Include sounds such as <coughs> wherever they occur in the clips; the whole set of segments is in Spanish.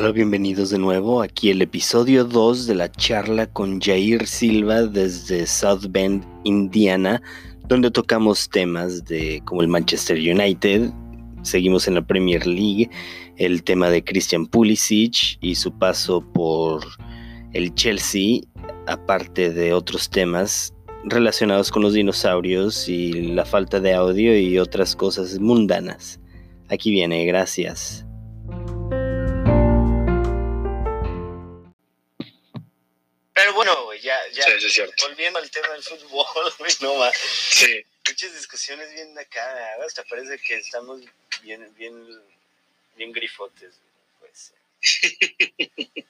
Hola, bienvenidos de nuevo. Aquí el episodio 2 de la charla con Jair Silva desde South Bend, Indiana, donde tocamos temas de como el Manchester United, seguimos en la Premier League, el tema de Christian Pulisic y su paso por el Chelsea, aparte de otros temas relacionados con los dinosaurios y la falta de audio y otras cosas mundanas. Aquí viene, gracias. Sí, sí, es cierto. Volviendo al tema del fútbol, <laughs> güey, no más. Sí, Muchas discusiones bien acá, hasta parece que estamos bien, bien, bien grifotes, pues. <laughs>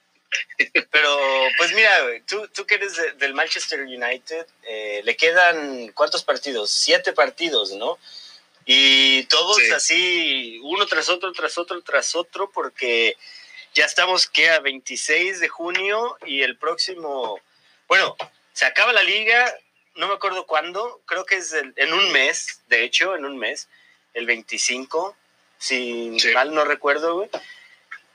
Pero, pues mira, güey, tú, tú que eres de- del Manchester United, eh, le quedan, ¿cuántos partidos? Siete partidos, ¿no? Y todos Sí. así, uno tras otro, tras otro, tras otro, porque ya estamos, que A 26 de junio y el próximo, bueno, se acaba la liga, no me acuerdo cuándo, creo que es el- en un mes, de hecho, en un mes, el 25, si Sí. mal no recuerdo, güey.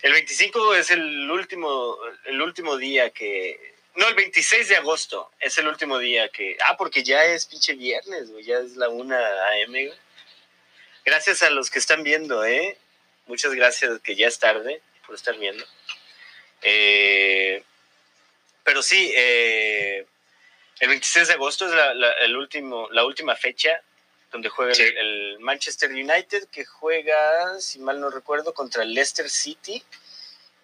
El 25 es el último, el último día que... No, el 26 de agosto es el último día que... Ah, porque ya es pinche viernes, güey, ya es la 1 AM, güey. Gracias a los que están viendo, ¿eh? Muchas gracias, que ya es tarde por estar viendo. Eh, pero sí, eh, el 26 de agosto es la, la- el último, la última fecha donde juega el- Sí. el, Manchester United, que juega, si mal no recuerdo, contra el Leicester City.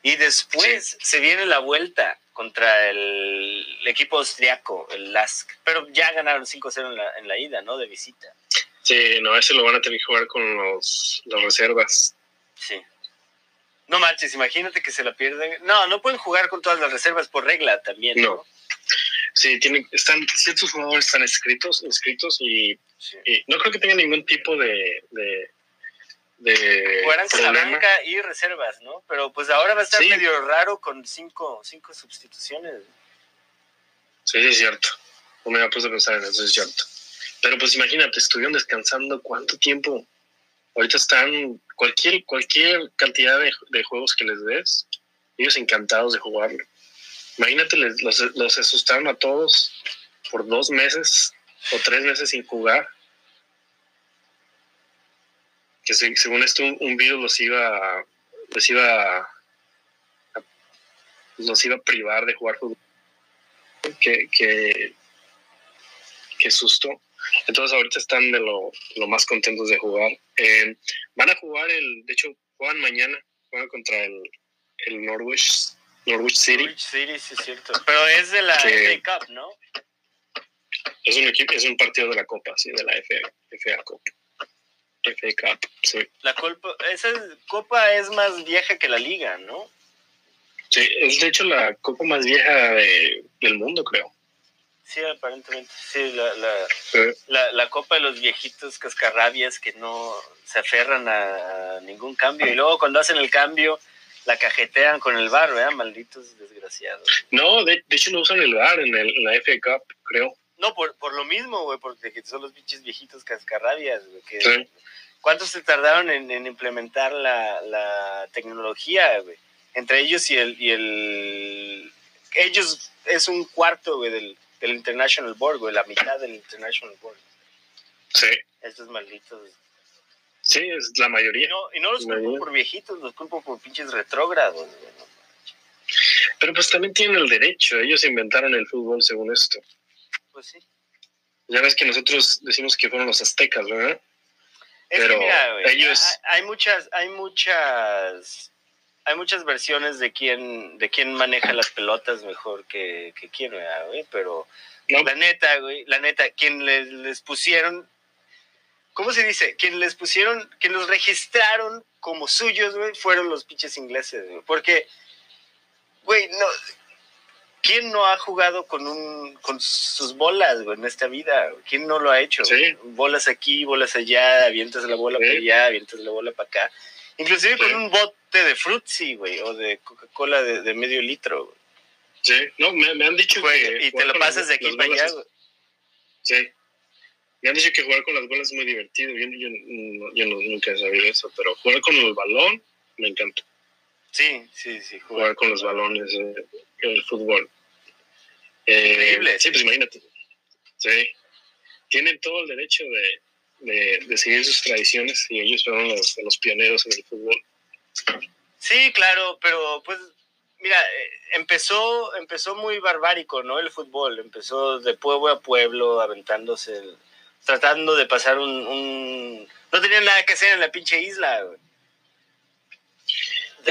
Y después se viene la vuelta contra el, equipo austriaco, el LASK. Pero ya ganaron 5-0 en la, en la ida, ¿no? De visita. sí, no, ese lo van a tener que jugar con los, las reservas. Sí. No manches, imagínate que se la pierden. No, no pueden jugar con todas las reservas por regla también, ¿no? No. Sí, tienen, están, ciertos jugadores están escritos, inscritos y, Sí. y no creo que tengan ningún tipo de, de, de Jugarán con la banca y reservas, ¿no? Pero pues ahora va a estar Sí. medio raro con cinco, cinco sustituciones. Sí, sí, es cierto. No me había puesto a pensar en eso, es cierto. Pero pues imagínate, estuvieron descansando cuánto tiempo. Ahorita están cualquier cualquier cantidad de, de juegos que les des, ellos encantados de jugarlo. Imagínate, les- los, los asustaron a todos por dos meses o tres meses sin jugar. Que se- según esto un, virus los iba, les iba los iba a privar de jugar fútbol. Que, que, qué susto. Entonces ahorita están de lo, lo más contentos de jugar. Eh, van a jugar el, de hecho, juegan mañana, juegan contra el, el Norwich, Norwich City. Norwich City, sí es cierto. Pero es de la FA Cup, ¿no? Es un equipo, es un partido de la Copa, sí, de la FA, FA Cup. FA Cup, sí. La copa, esa copa es más vieja que la liga, ¿no? Sí, es de hecho la copa más vieja de- del mundo, creo. Sí, aparentemente. Sí, la, la, Eh, la, la copa de los viejitos cascarrabias que no se aferran a, ningún cambio. Y luego cuando hacen el cambio, la cajetean con el bar, ¿verdad? Malditos desgraciados. no, de, de hecho no usan el VAR en, el, en la FA Cup, creo. No, por, por lo mismo, güey, porque son los pinches viejitos cascarrabias, güey. que- Sí. ¿Cuántos se tardaron en, en implementar la, la tecnología, güey? Entre ellos y el, y el... Ellos es un cuarto, güey, del, del International Board, güey, la mitad del International Board. Sí, Estos malditos. sí, es la Y mayoría. no, y no los culpo por viejitos, los culpo por pinches retrógrados, güey. Pero pues también tienen el derecho, ellos inventaron el fútbol según esto. Pues sí. Ya ves que nosotros decimos que fueron los aztecas, ¿verdad? Es Pero que mira, güey, ellos- hay muchas, hay muchas, hay muchas versiones de quién, de quién maneja las pelotas mejor que, que quién, ¿verdad, güey, pero No, la neta, güey, la neta, quien les, les pusieron, ¿cómo se dice? Quien les pusieron, quien los registraron como suyos, güey, fueron los pinches ingleses, güey, porque, güey, no, ¿quién no ha jugado con un, con sus bolas, güey, en esta vida? ¿Quién no lo ha hecho? Sí. Bolas aquí, bolas allá, avientas la bola Sí. para allá, avientas la bola para acá. Inclusive Sí. con un bote de Fruitsy, güey, o de Coca-Cola de, de medio litro, güey. sí, no, me, me han dicho Güey, que... y te jugar lo pasas de aquí para allá, es- güey. Sí. Me han dicho que jugar con las bolas es muy divertido. Yo, yo, no- yo no- nunca he sabido eso, pero jugar con el balón me encanta. Sí, sí, sí. Jugar con los balones en el fútbol. Eh, Increíble. Sí, pues imagínate. Sí. Tienen todo el derecho de, de, de seguir sus tradiciones y ellos fueron los, los pioneros en el fútbol. Sí, claro, pero pues mira, eh, empezó empezó muy barbárico, ¿no? El fútbol empezó de pueblo a pueblo aventándose, el- tratando de pasar un, un- no tenían nada que hacer en la pinche isla, güey.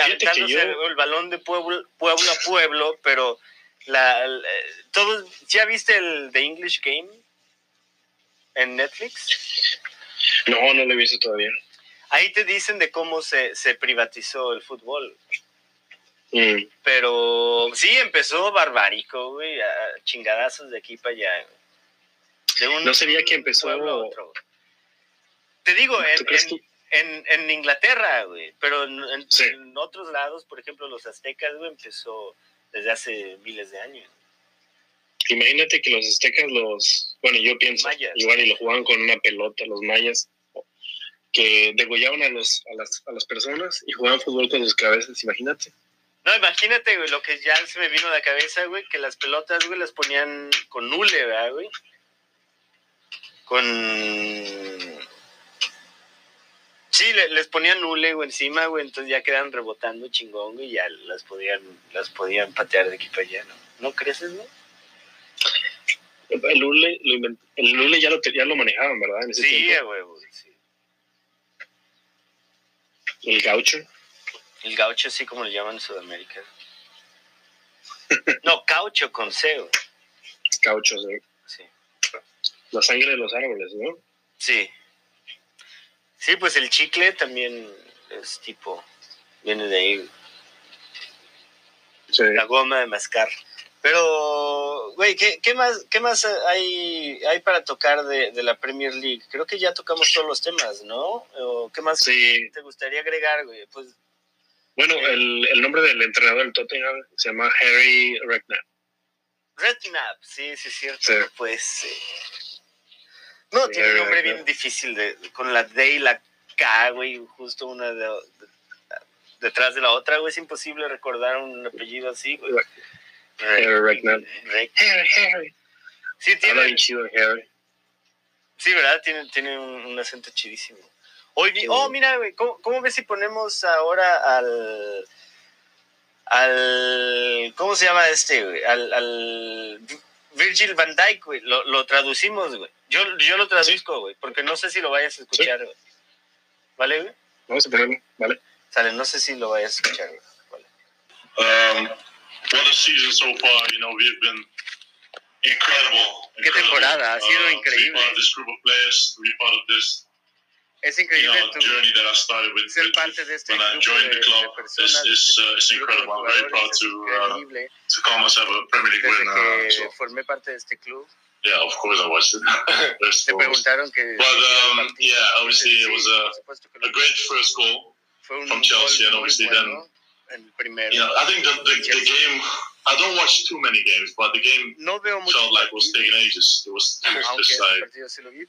Aventándose yo- el, el balón de pueblo, pueblo a pueblo, pero la, la- todos, ¿ya viste el The English Game en Netflix? No, no lo he visto todavía. Ahí te dicen de cómo se, se privatizó el fútbol. Mm. Pero sí, empezó barbárico, güey, a chingadazos de aquí para allá. De un ¿No sería que empezó- a otro. Te digo, ¿Tú en, en, que- en- en Inglaterra, güey, pero en, en- Sí. en otros lados, por ejemplo, los aztecas, güey, empezó desde hace miles de años. Imagínate que los aztecas, los. Bueno, yo pienso, Mayas. igual y lo jugaban con una pelota, los mayas, que degollaban a, los, a, las, a las personas y jugaban fútbol con sus cabezas, imagínate. No, imagínate, güey, lo que ya se me vino a la cabeza, güey, que las pelotas, güey, las ponían con hule, ¿verdad, güey? Con... Sí, le- les ponían hule, güey, encima, güey, entonces ya quedan rebotando chingón, güey, y ya las podían, las podían patear de aquí para allá, ¿no? ¿No crees, no? El lo invent- el hule ya, lo, ya lo manejaban, ¿verdad? En ese Sí, tiempo. güey, sí. El gaucho. El gaucho, así como le llaman en Sudamérica. No, caucho con C, güey. Cauchos, ¿eh? Sí. la sangre de los árboles, ¿no? Sí. Sí, pues el chicle también es tipo, viene de ahí, Sí. la goma de mascar. Pero, güey, ¿qué, qué más, qué más hay, hay para tocar de, de la Premier League? Creo que ya tocamos todos los temas, ¿no? ¿O ¿Qué más Sí. te gustaría agregar, güey? Pues, Bueno, el, el nombre del entrenador del Tottenham se llama Harry Redknapp. Redknapp, sí, sí, es cierto. Sí. Pues. No, Sí, tiene un nombre Redknapp. bien difícil, de, con la D y la K, güey, justo una de- detrás de la otra, güey, es imposible recordar un apellido así, güey. Harry Redknapp. Rek- Harry, Harry. Sí, Habla tiene, bien chido Harry. sí, ¿verdad? Tiene, tiene un, un acento chidísimo. Hoy vi- oh, mira, güey, ¿cómo, ¿cómo ves si ponemos ahora al... al ¿Cómo se llama este, güey? Al, al Virgil van Dyke, güey. Lo, lo traducimos, güey. Yo, yo lo traduzco, güey, porque no sé si lo vayas a escuchar, güey. ¿Vale, güey? Vamos a ponerlo, ¿vale? Sale, no sé si lo vayas a escuchar, güey. Vale. Um, what a season so far. You know, we've been incredible. Qué incredible. temporada, ha sido Uh, To be increíble. part of this group of players, to be part of this Es you increíble know, tu, journey that I started with, ser with- parte de este when I grupo joined de, the club. de personas. It's, it's, de uh, it's este grupo de incredible. I'm very proud jugadores, es to, uh, increíble. to call myself a Premier League Desde winner. que So, formé parte de este club, yeah, of course I was. First te and foremost. preguntaron que... But, um, yeah, obviously it Sí, was a- por supuesto que lo a great hice. first goal. Fue un from gol Chelsea, and muy obviously bueno, el primero. Know, I think the, the, the game. I don't watch too many games, but the game No veo mucho felt like it was taking ages. It was, it was just like partido sí lo vi,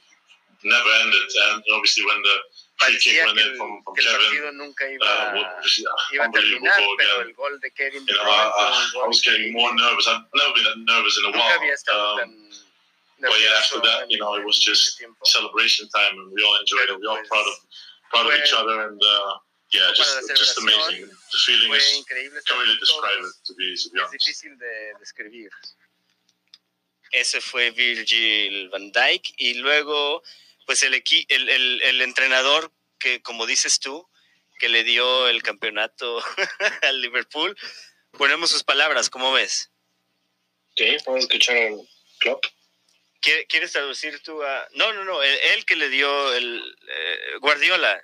never ended. And obviously, when the free kick went in from, from Kevin, nunca iba, uh, what yeah, unbelievable terminar, goal again. el gol de Kevin You know, I, I, I was getting more nervous. I've never been that nervous in a while. Um, but yeah, after that, you know, it was just celebration time, and we all enjoyed it. We all proud of proud of each other, and uh, yeah, para just la just amazing. The feeling is increíble. can't really describe it to be to be Es honest. difícil de describir. Ese fue Virgil van Dijk y luego pues el, equi el, el, el entrenador que como dices tú que le dio el campeonato <laughs> al Liverpool ponemos sus palabras ¿cómo ves? Sí, vamos a escuchar al club. ¿Quie- ¿Quieres traducir tú a...? No, no, no, él, él que le dio el eh, Guardiola.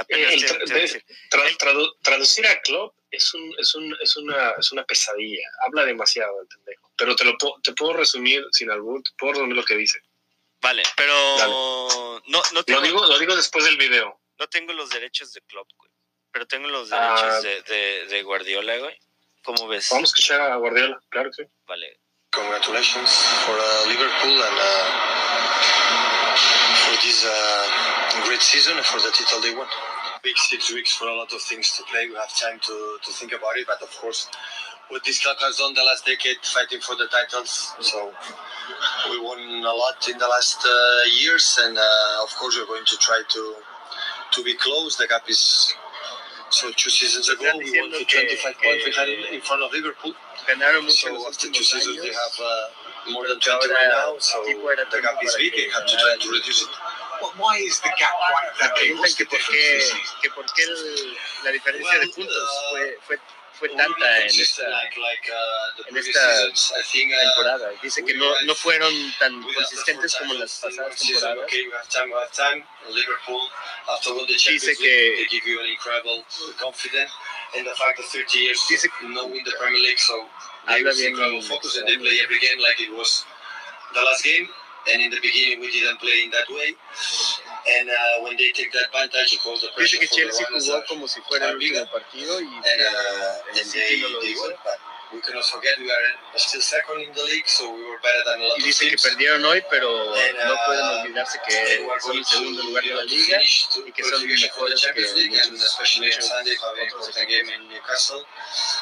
Apenas El te- tra- tradu- traducir a club es, un, es, un, es, una, es una pesadilla. Habla demasiado el pendejo. Pero te lo puedo, te puedo resumir sin albur, te puedo resumir lo que dice. Vale, pero no, no, tengo, Lo digo, lo digo después del video. no tengo los derechos de Klopp, güey. Pero tengo los Ah. derechos de, de, de Guardiola, güey. ¿Cómo ves? Vamos a escuchar a Guardiola, claro que sí. Vale. Congratulations for uh, Liverpool and uh, for this uh, great season and for the title they won. big six weeks for a lot of things to play. We have time to, to think about it, but of course, what this club has done the last decade, fighting for the titles. So we won a lot in the last uh, years, and uh, of course, we're going to try to to be close. The gap is so two seasons ago we won to 25 points behind in front of Liverpool. Ganaron mucho So after two últimos seasons, they have uh, more than Pero 20 ahora right now. So the gap is big. They have to try to reduce it. Why is the gap quite that big? What's the difference que por qué el- la diferencia de puntos uh, fue, tanta en esta like, like uh, en esta think uh, temporada. Dice que no, no fueron tan consistentes como las in pasadas temporadas. Okay, we have time, we have time. Liverpool, after won the Champions Dice que- they give you an incredible confidence. And the fact that 30 years Dice- no win the Premier League, so Habla was incredible focus and they play every game like it was the last game. And in the beginning, we didn't play in that way. And uh, when they take the advantage of all the Dice pressure que Chelsea jugó como si fuera el último partido y and, uh, and they, they won. We cannot forget we are still second in the league, so we were better than a lot Y of que perdieron hoy, pero And, no pueden uh, olvidarse que son el segundo lugar de la liga to y que son mejores que muchos, Newcastle,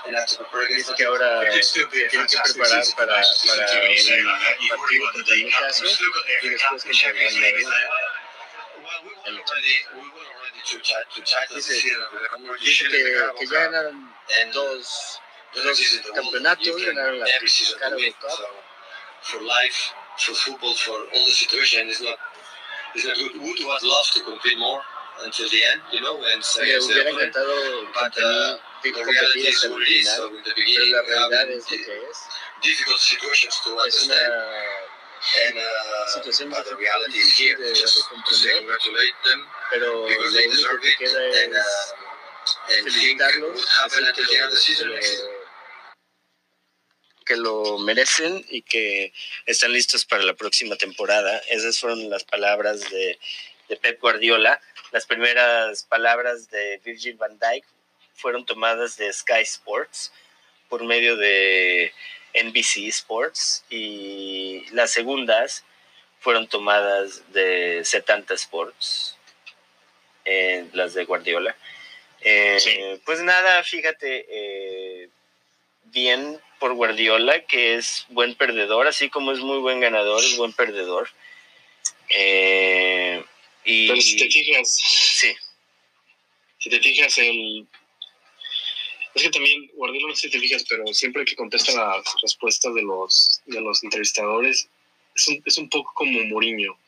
and have to prepare against Dice que ahora tienen que preparar para, para un partido contra. Newcastle y después contra el titles Dice- que, que ya dos, the dos next season, the World, campeonatos, ganaron la every season to Carabao win. Cup. So for life, for football, for all the situation, it's not it's not good. Would have loved to compete more until the end, you know, and say Le against the hubiera encantado But uh, the reality is what it is. So in the beginning, la realidad es lo que es. difficult situations to understand, and uh, but the reality is here. Just to say congratulate them pero because they deserve it, and uh, and think what happened que the end of the season que lo- merecen y que están listos para la próxima temporada. Esas fueron las palabras de, de Pep Guardiola. Las primeras palabras de Virgil van Dijk fueron tomadas de Sky Sports por medio de NBC Sports y las segundas fueron tomadas de 70 Sports, eh, las de Guardiola. Eh, Sí. Pues nada, fíjate, eh, bien por Guardiola, que es buen perdedor, así como es muy buen ganador, es buen perdedor. Eh, y Pero si te fijas, sí, si te fijas, el. Es que también, Guardiola, no sé si te fijas, pero siempre que contesta las respuestas de los, de los entrevistadores, es un, es un poco como Mourinho.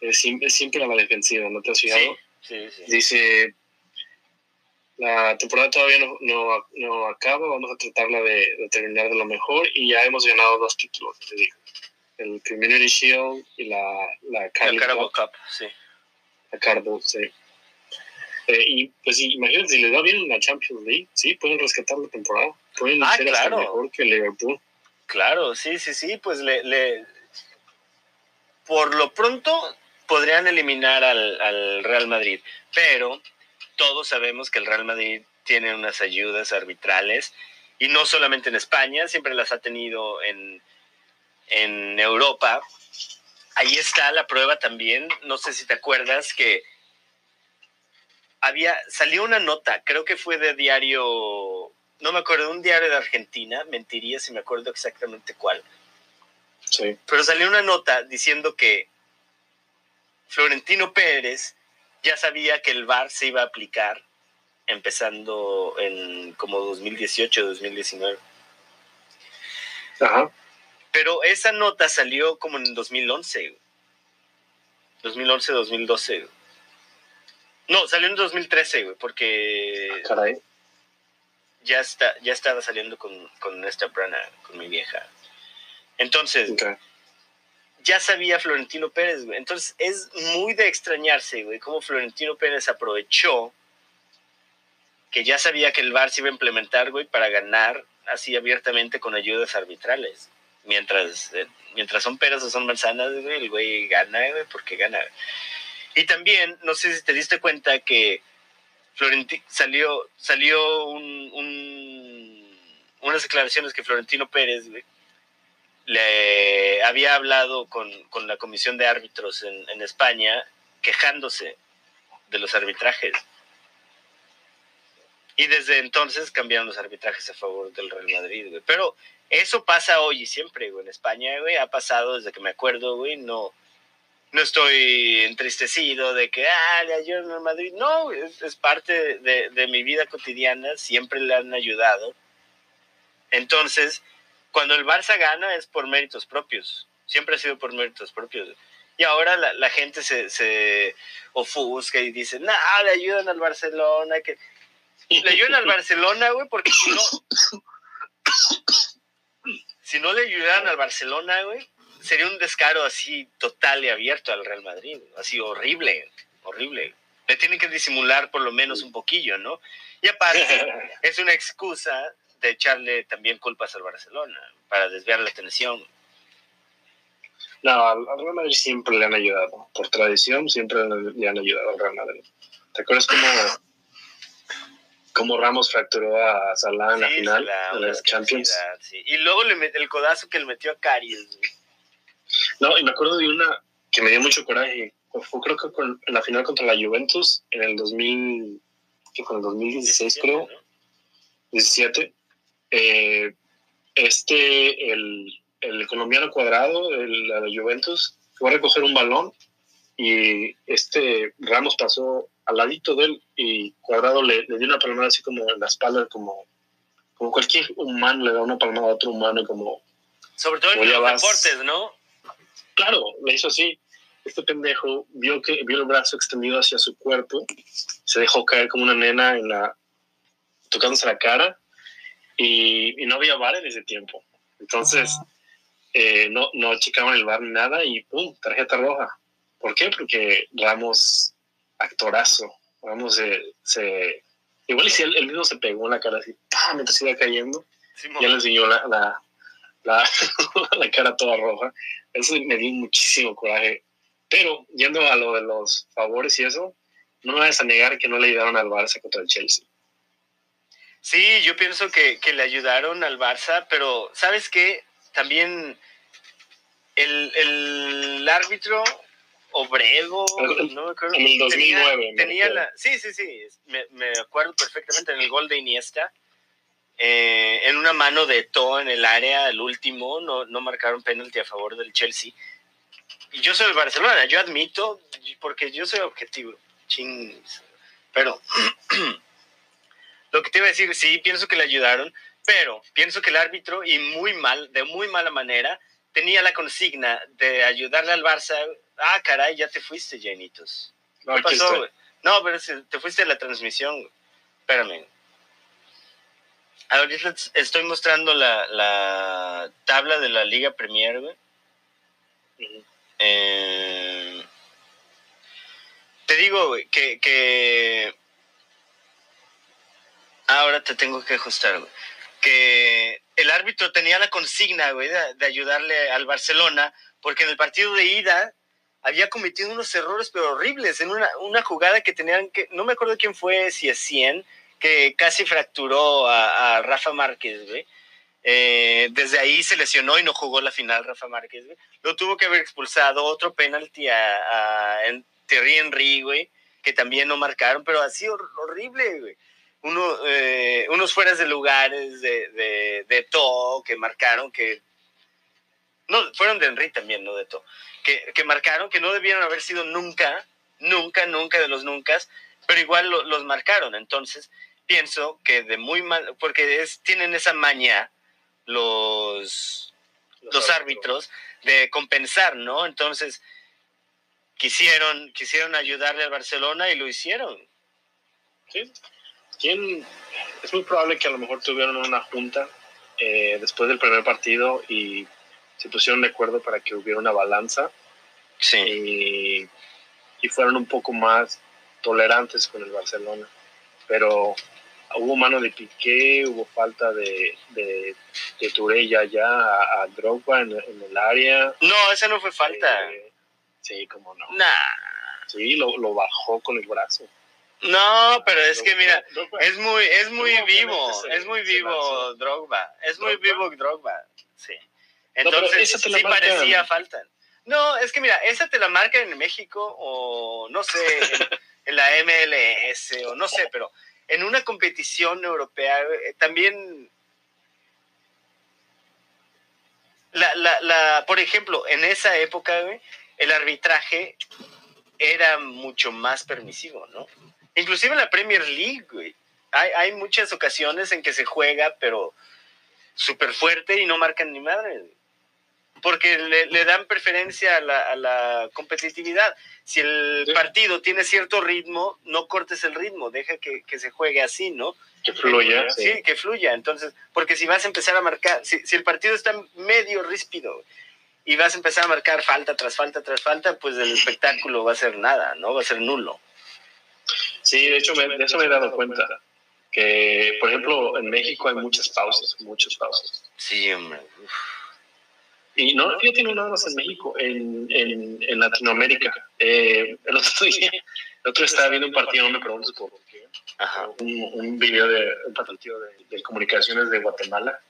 Es, es siempre a la defensiva, ¿no te has fijado? sí, sí. Dice, la temporada todavía no, no, no acaba, vamos a tratarla de, de terminar de lo mejor y ya hemos ganado dos títulos, te digo. El Community Shield y la, la La Carling Carabao Cup, Cup, sí. la Cardo, sí. Eh, y pues imagínate, si les va bien en la Champions League, sí, pueden rescatar la temporada. Pueden Ah, hasta claro. mejor que Liverpool. Claro, sí, sí, sí, pues le, le- por lo pronto podrían eliminar al, al Real Madrid, pero todos sabemos que el Real Madrid tiene unas ayudas arbitrales y no solamente en España, siempre las ha tenido en, en Europa. Ahí está la prueba también, no sé si te acuerdas que había, salió una nota, creo que fue de diario, no me acuerdo, un diario de Argentina, mentiría si me acuerdo exactamente cuál, Sí. pero salió una nota diciendo que Florentino Pérez ya sabía que el VAR se iba a aplicar empezando en como 2018, 2019. Ajá. Pero esa nota salió como en 2011. güey. 2011, 2012. güey. No, salió en 2013, güey, porque Caray. ya está, ya estaba saliendo con, con esta prana, con mi vieja. Entonces. Ya sabía Florentino Pérez, güey. Entonces es muy de extrañarse, güey, cómo Florentino Pérez aprovechó que ya sabía que el VAR se iba a implementar, güey, para ganar así abiertamente con ayudas arbitrales. Mientras, eh, mientras son peras o son manzanas, güey, el güey gana, güey, porque gana. Y también, no sé si te diste cuenta que Florenti salió, salió un, un- unas declaraciones que Florentino Pérez, güey, le había hablado con, con la comisión de árbitros en, en España quejándose de los arbitrajes. Y desde entonces cambiaron los arbitrajes a favor del Real Madrid, güey. Pero eso pasa hoy y siempre, güey. En España, güey, ha pasado desde que me acuerdo, güey. No, no estoy entristecido de que, ah, le ayudan al Madrid. No, es, es parte de, de mi vida cotidiana. Siempre le han ayudado. Entonces, cuando el Barça gana es por méritos propios. Siempre ha sido por méritos propios. Y ahora la, la gente se, se ofusca y dice, no, le ayudan al Barcelona. Que... Le ayudan al Barcelona, güey, porque si no, <coughs> si no le ayudaran al Barcelona, güey, sería un descaro así total y abierto al Real Madrid. Así horrible, horrible. Le tienen que disimular por lo menos un poquillo, ¿no? Y aparte, <laughs> es una excusa de echarle también culpas al Barcelona para desviar la atención. No, al al Real Madrid siempre le han ayudado. Por tradición, siempre le han ayudado al Real Madrid. ¿Te acuerdas cómo, cómo Ramos fracturó a Salah en la final de las Champions? sí. Y luego le met- el codazo que le metió a Caries. No, y me acuerdo de una que me dio mucho coraje. Fue creo que con- en la final contra la Juventus en el 2000, ¿qué fue? En el 2016 creo. ¿no? 17, eh, este, el, el colombiano cuadrado, el, la de Juventus, fue a recoger un balón y este Ramos pasó al ladito de él y cuadrado le, le dio una palmada así como en la espalda, como, como cualquier humano le da una palmada a otro humano, como, Sobre todo en los vas- deportes, ¿no? claro, le hizo así. Este pendejo vio que vio el brazo extendido hacia su cuerpo, se dejó caer como una nena en la tocándose la cara y, y no había bar en ese tiempo. Entonces eh, no, no checaban el bar ni nada y ¡pum! tarjeta roja. ¿Por qué? Porque Ramos, actorazo, Ramos se, se igual y si él, él mismo se pegó en la cara así, ¡pah! mientras iba cayendo, Simón. ya le enseñó la, la, la, <laughs> la cara toda roja. Eso me dio muchísimo coraje. Pero yendo a lo de los favores y eso, no me vas a negar que no le ayudaron al Barça contra el Chelsea. Sí, yo pienso que, que le ayudaron al Barça, pero ¿sabes qué? También el, el árbitro Obrego, El- no me acuerdo. en el 2009, me Tenía, tenía la, sí, sí, sí, me, me acuerdo perfectamente en el gol de Iniesta. eh, en una mano de To en el área, el último, no, no marcaron penalti a favor del Chelsea. Y yo soy del Barcelona, yo admito, porque yo soy objetivo. Chings. Pero <clears throat> te iba a decir, sí, pienso que le ayudaron, pero pienso que el árbitro, y muy mal, de muy mala manera, tenía la consigna de ayudarle al Barça. Ah, caray, ya te fuiste, Janitos. No, ¿Qué pasó, güey? No, pero te fuiste a la transmisión. güey. Espérame. Ahorita les estoy mostrando la, la tabla de la Liga Premier, güey. Eh, te digo, güey, que, que... Ahora te tengo que ajustar, güey. Que el árbitro tenía la consigna, güey, de, ayudarle al Barcelona, porque en el partido de ida había cometido unos errores, pero horribles, en una, una jugada que tenían que... No me acuerdo quién fue, si es 100, que casi fracturó a, Rafa Márquez, güey. Eh, desde ahí se lesionó y no jugó la final Rafa Márquez, güey. Lo tuvo que haber expulsado, otro penalti a, Thierry Henry, güey, que también no marcaron, pero así hor- horrible, güey. Uno, eh, unos fueras de lugares de, de, de To que marcaron que... No, fueron de Henry también, no de To. Que, que marcaron que no debieron haber sido nunca, nunca, nunca de los nunca, pero igual lo- los marcaron. Entonces, pienso que de muy mal, porque es, tienen esa maña los, los árbitros de compensar, ¿no? Entonces, quisieron, quisieron ayudarle al Barcelona y lo hicieron. Sí. ¿Quién? Es muy probable que a lo mejor tuvieron una junta eh, después del primer partido y se pusieron de acuerdo para que hubiera una balanza Sí. y, y fueron un poco más tolerantes con el Barcelona. Pero hubo mano de Piqué, hubo falta de, de, de ya, ya a, a Drogba en, en el área. No, esa no fue falta. Eh, sí, como no. Nah. Sí, lo, lo bajó con el brazo. No, pero es que mira, es muy, es muy vivo, es muy vivo. Drogba, es muy vivo Drogba, sí. Entonces, sí parecía falta. No, es que mira, esa te la marcan en México o no sé, en, <laughs> la MLS o no sé, pero en una competición europea, eh, también la, la, la, por ejemplo, en esa época, güey, el arbitraje era mucho más permisivo, ¿no? Inclusive en la Premier League, güey. Hay, hay muchas ocasiones en que se juega, pero súper fuerte y no marcan ni madre. güey. Porque le, le dan preferencia a la, a la competitividad. Si el Sí. partido tiene cierto ritmo, no cortes el ritmo, deja que, que se juegue así, ¿no? Que fluya. Sí, sí. que fluya. Entonces, porque si vas a empezar a marcar, si, si el partido está medio ríspido y vas a empezar a marcar falta tras falta tras falta, pues el espectáculo va a ser nada, ¿no? Va a ser nulo. Sí, de hecho, me- de eso me he dado cuenta. Que, por ejemplo, en México hay muchas pausas, muchas pausas. Sí, hombre. Uf. Y no, fíjate, no nada más en México, en, en, en Latinoamérica. Eh, el otro día, el otro estaba viendo un partido, no me preguntes por qué, Ajá. un, un video de un partido de, de comunicaciones de Guatemala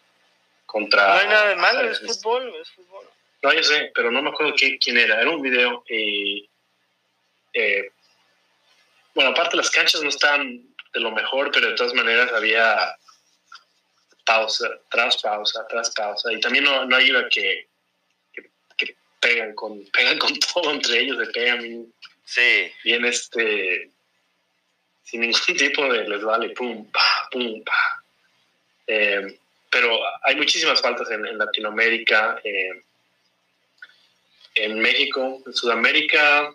contra... No hay nada de malo, es fútbol, es fútbol. No, yo sé, pero no me acuerdo quién era. Era un video y... eh, bueno, aparte las canchas no estaban de lo mejor, pero de todas maneras había pausa, tras pausa, tras pausa. Y también no, no ayuda que, que, que pegan, con, <laughs> pegan con todo entre ellos, se pegan bien, Sí, bien, este... Sin ningún <laughs> tipo de les vale, pum, pa, pum, pa. Eh, pero hay muchísimas faltas en, en Latinoamérica. eh, en México, en Sudamérica.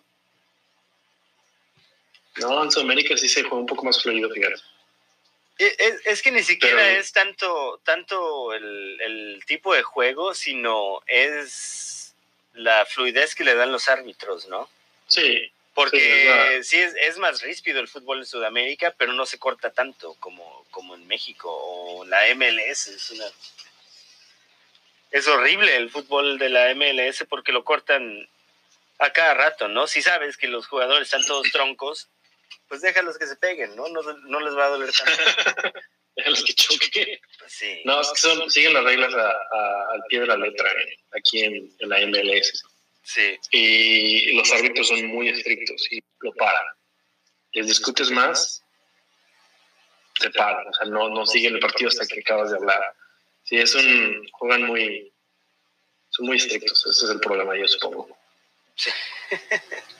No, en Sudamérica sí se juega un poco más fluido, fíjate. E- Es, es que ni siquiera Pero- es tanto, tanto el, el tipo de juego, sino es la fluidez que le dan los árbitros, ¿no? Sí, Porque sí, es, es más ríspido el fútbol en Sudamérica, pero no se corta tanto como, como en México o la MLS. Es, una, es horrible el fútbol de la MLS porque lo cortan a cada rato, ¿no? Si sabes que los jugadores están todos troncos, pues déjalos que se peguen, ¿no? No, no les va a doler tanto. <laughs> déjalos que choque. Pues sí. No, es que son, siguen las reglas a- a- al pie de la letra eh, aquí en, en la MLS. Sí, Y los árbitros son muy estrictos y lo paran. Les discutes más, te paran. O sea, no, no siguen el partido hasta que acabas de hablar. Sí, es un. juegan muy. son muy estrictos. Ese es el problema, yo supongo. sí. <laughs>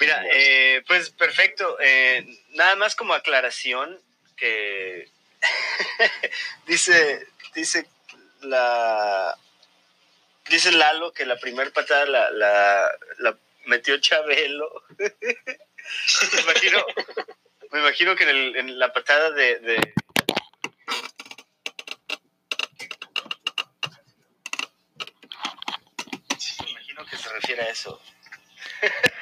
Mira, eh, pues perfecto. Eh, nada más como aclaración que <laughs> dice, dice la dice Lalo que la primera patada la, la, la metió Chabelo. <laughs> me imagino, me imagino que en, el- en la patada de, de- me imagino que se refiere a eso. <laughs>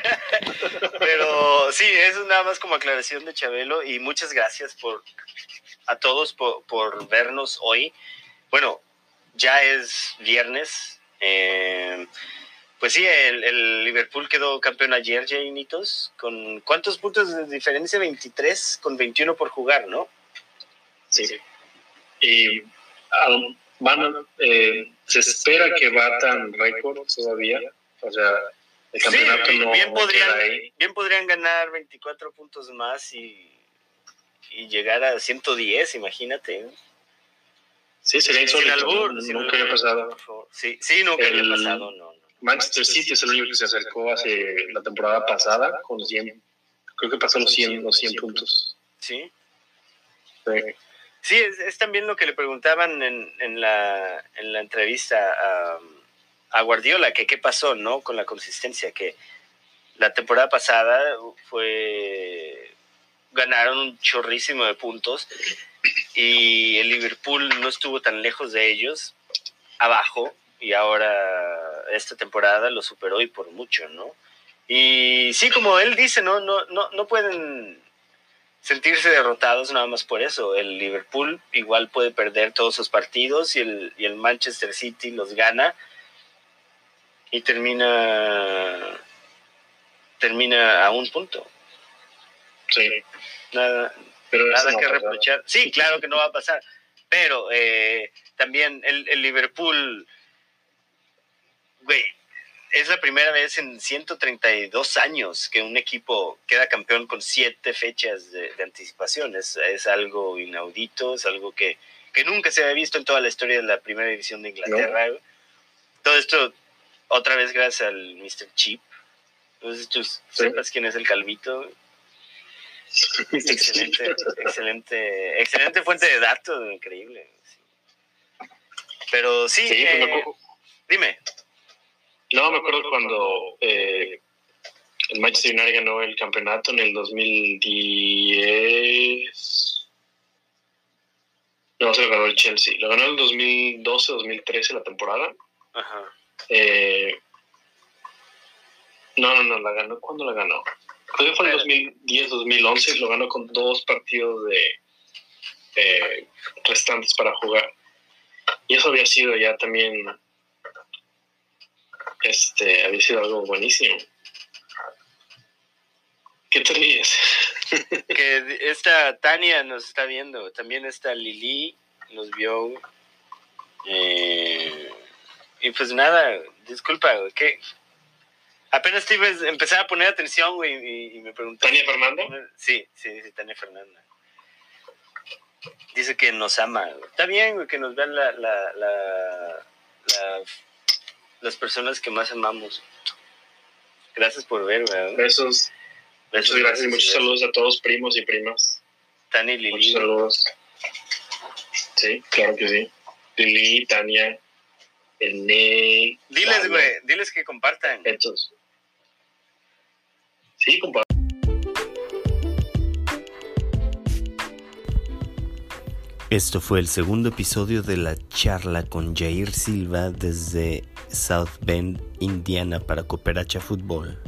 Pero sí, es nada más como aclaración de Chabelo y muchas gracias por a todos por, por vernos hoy. Bueno, ya es viernes. eh, pues sí, el, Liverpool quedó campeón ayer, Jainitos, con ¿cuántos puntos de diferencia? 23 con 21 por jugar, ¿no? Sí. Y um, van eh, se espera que batan récords todavía. O sea, el Sí, campeonato bien, no, bien no podrían, ahí. bien podrían ganar 24 puntos más y, y llegar a 110, imagínate. Sí, sería Sin insólito. albur, sin Nunca había pasado. por favor. Sí, sí, nunca había El- pasado, no, no. Manchester City es el único que se acercó hace la temporada pasada con 100. Creo que pasó los 100, los 100 puntos. Sí, Sí. sí es, es también lo que le preguntaban en, en, la, en la entrevista a, a Guardiola, que qué pasó, ¿no? Con la consistencia, que la temporada pasada fue ganaron un chorrísimo de puntos y el Liverpool no estuvo tan lejos de ellos, abajo, y ahora esta temporada lo superó y por mucho, ¿no? Y sí, como él dice, no, no, no, no pueden sentirse derrotados nada más por eso. El Liverpool igual puede perder todos sus partidos y el, y el Manchester City los gana y termina termina a un punto. Sí. Nada, Pero nada no que reprochar. Sí, claro que no va a pasar. Pero eh, también el, el Liverpool, güey, es la primera vez en 132 años que un equipo queda campeón con siete fechas de, de anticipación. Es, es, algo inaudito, es algo que, que, nunca se había visto en toda la historia de la primera división de Inglaterra. No. Todo esto, otra vez gracias al Mr. Chip. Entonces, tú sepas quién es el calvito. excelente, excelente, excelente fuente de datos, increíble. Pero sí, sí eh, me dime. No, me acuerdo cuando eh, el Manchester United ganó el campeonato en el 2010. No, se lo ganó el Chelsea. Lo ganó en el 2012-2013 la temporada. Ajá. Eh, no, no, no, la ganó. ¿Cuándo la ganó? Creo que fue en el 2010-2011. Lo ganó con dos partidos de eh, restantes para jugar. Y eso había sido ya también este, había sido algo buenísimo. ¿Qué te ríes? <laughs> que esta Tania nos está viendo, también esta Lili nos vio. Eh, y pues nada, disculpa, que apenas te empecé a poner atención, güey, y, y, me pregunté. ¿Tania Fernanda? Sí, sí, sí, Tania Fernanda. Dice que nos ama. Está bien, güey, que nos vean la, la, la, la las personas que más amamos. Gracias por ver, ¿verdad? Besos. Besos, gracias. Muchos saludos a todos, primos y primas. Tani, Lili. Muchos saludos. Sí, claro que sí. Lili, Tania, Diles, güey, diles que compartan. Sí, compartan. Esto fue el segundo episodio de la charla con Jair Silva desde South Bend, Indiana para Cooperacha Fútbol.